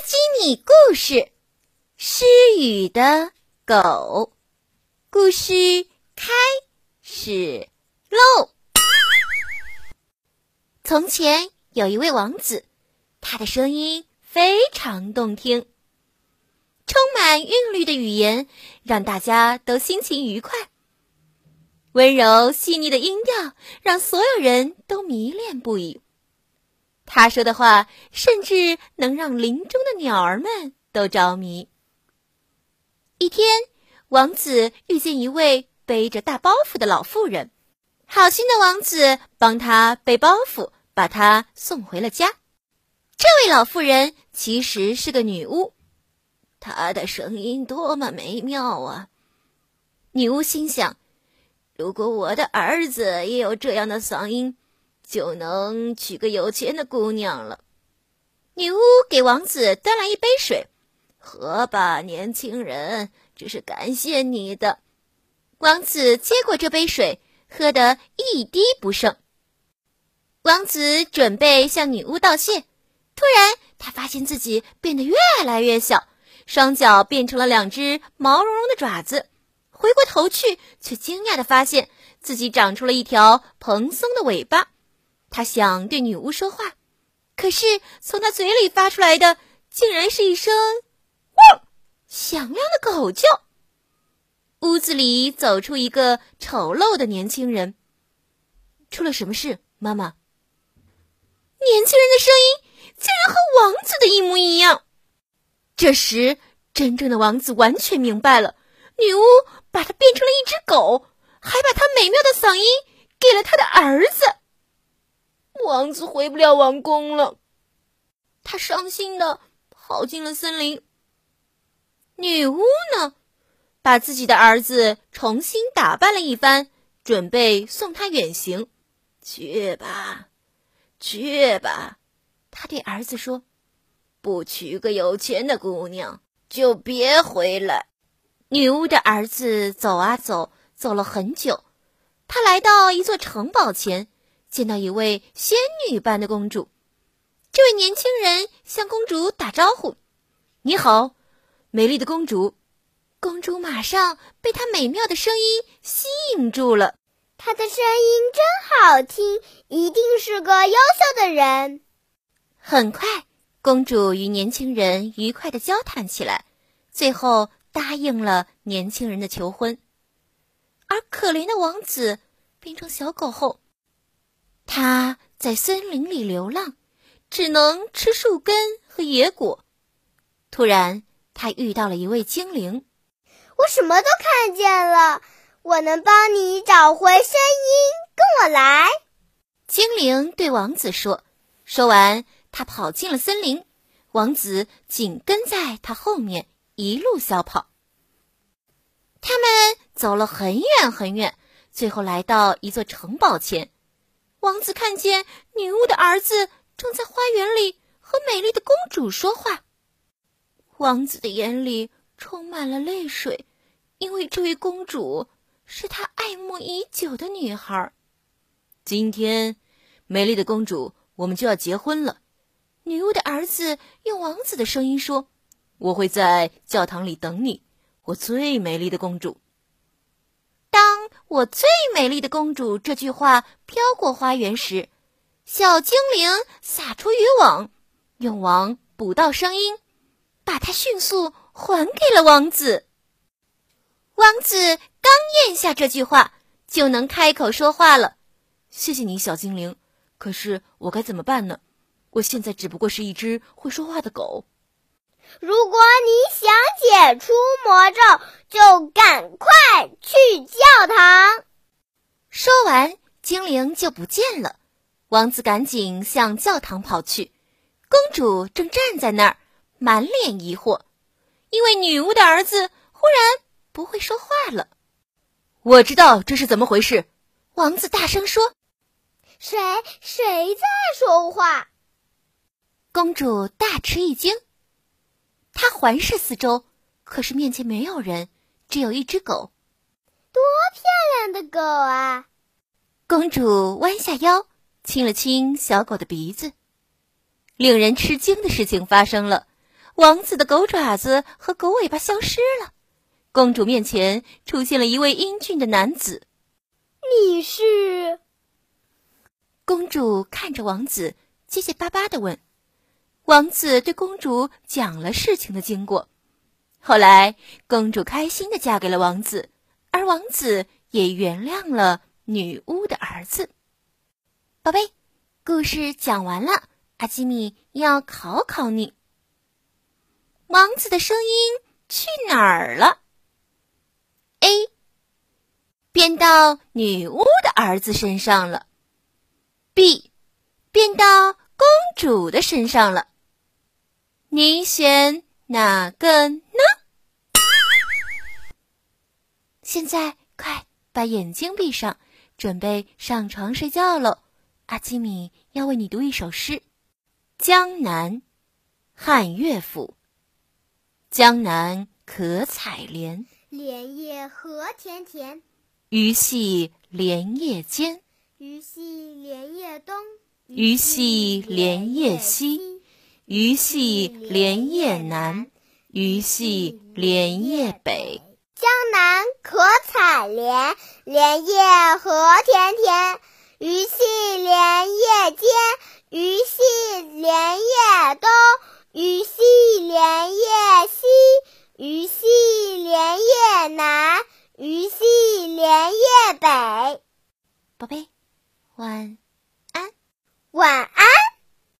基米故事：失语的狗。故事开始喽！从前有一位王子，他的声音非常动听，充满韵律的语言让大家都心情愉快。温柔细腻的音调让所有人都迷恋不已。他说的话，甚至能让林中的鸟儿们都着迷。一天，王子遇见一位背着大包袱的老妇人，好心的王子帮他背包袱，把他送回了家。这位老妇人其实是个女巫，她的声音多么美妙啊！女巫心想：如果我的儿子也有这样的嗓音。就能娶个有钱的姑娘了。女巫给王子端来一杯水，喝吧，年轻人，这是感谢你的。王子接过这杯水，喝得一滴不剩。王子准备向女巫道谢，突然他发现自己变得越来越小，双脚变成了两只毛茸茸的爪子。回过头去，却惊讶的发现自己长出了一条蓬松的尾巴。他想对女巫说话，可是从他嘴里发出来的竟然是一声“汪”响亮的狗叫。屋子里走出一个丑陋的年轻人。出了什么事，妈妈？年轻人的声音竟然和王子的一模一样。这时，真正的王子完全明白了，女巫把他变成了一只狗，还把他美妙的嗓音给了他的儿子。王子回不了王宫了，他伤心的跑进了森林。女巫呢，把自己的儿子重新打扮了一番，准备送他远行。去吧，去吧，他对儿子说：“不娶个有钱的姑娘，就别回来。”女巫的儿子走啊走，走了很久，他来到一座城堡前。见到一位仙女般的公主，这位年轻人向公主打招呼：“你好，美丽的公主。”公主马上被他美妙的声音吸引住了。他的声音真好听，一定是个优秀的人。很快，公主与年轻人愉快的交谈起来，最后答应了年轻人的求婚。而可怜的王子变成小狗后，他在森林里流浪，只能吃树根和野果。突然，他遇到了一位精灵。我什么都看见了，我能帮你找回声音。跟我来。精灵对王子说。说完，他跑进了森林，王子紧跟在他后面，一路小跑。他们走了很远很远，最后来到一座城堡前。王子看见女巫的儿子正在花园里和美丽的公主说话，王子的眼里充满了泪水，因为这位公主是他爱慕已久的女孩。今天，美丽的公主，我们就要结婚了。女巫的儿子用王子的声音说：“我会在教堂里等你，我最美丽的公主。”我最美丽的公主这句话飘过花园时，小精灵撒出渔网，用网捕到声音，把它迅速还给了王子。王子刚咽下这句话，就能开口说话了。谢谢你，小精灵。可是我该怎么办呢？我现在只不过是一只会说话的狗。如果你想解除魔咒，就赶快去教堂。说完，精灵就不见了。王子赶紧向教堂跑去。公主正站在那儿，满脸疑惑，因为女巫的儿子忽然不会说话了。我知道这是怎么回事。王子大声说：“谁？谁在说话？”公主大吃一惊。他环视四周，可是面前没有人，只有一只狗。多漂亮的狗啊！公主弯下腰，亲了亲小狗的鼻子。令人吃惊的事情发生了，王子的狗爪子和狗尾巴消失了，公主面前出现了一位英俊的男子。你是？公主看着王子，结结巴巴的问。王子对公主讲了事情的经过。后来，公主开心的嫁给了王子，而王子也原谅了女巫的儿子。宝贝，故事讲完了，阿基米要考考你。王子的声音去哪儿了？A，变到女巫的儿子身上了。B，变到公主的身上了。你选哪个呢？现在快把眼睛闭上，准备上床睡觉喽。阿基米要为你读一首诗，《江南》，汉乐府。江南可采莲，莲叶何田田。鱼戏莲叶间，鱼戏莲叶东。鱼戏莲叶西，鱼戏莲叶南，鱼戏莲叶北。江南可采莲，莲叶何田田。鱼戏莲叶间，鱼戏莲叶东。鱼戏莲叶西，鱼戏莲叶南，鱼戏莲叶北。宝贝，晚安，晚安。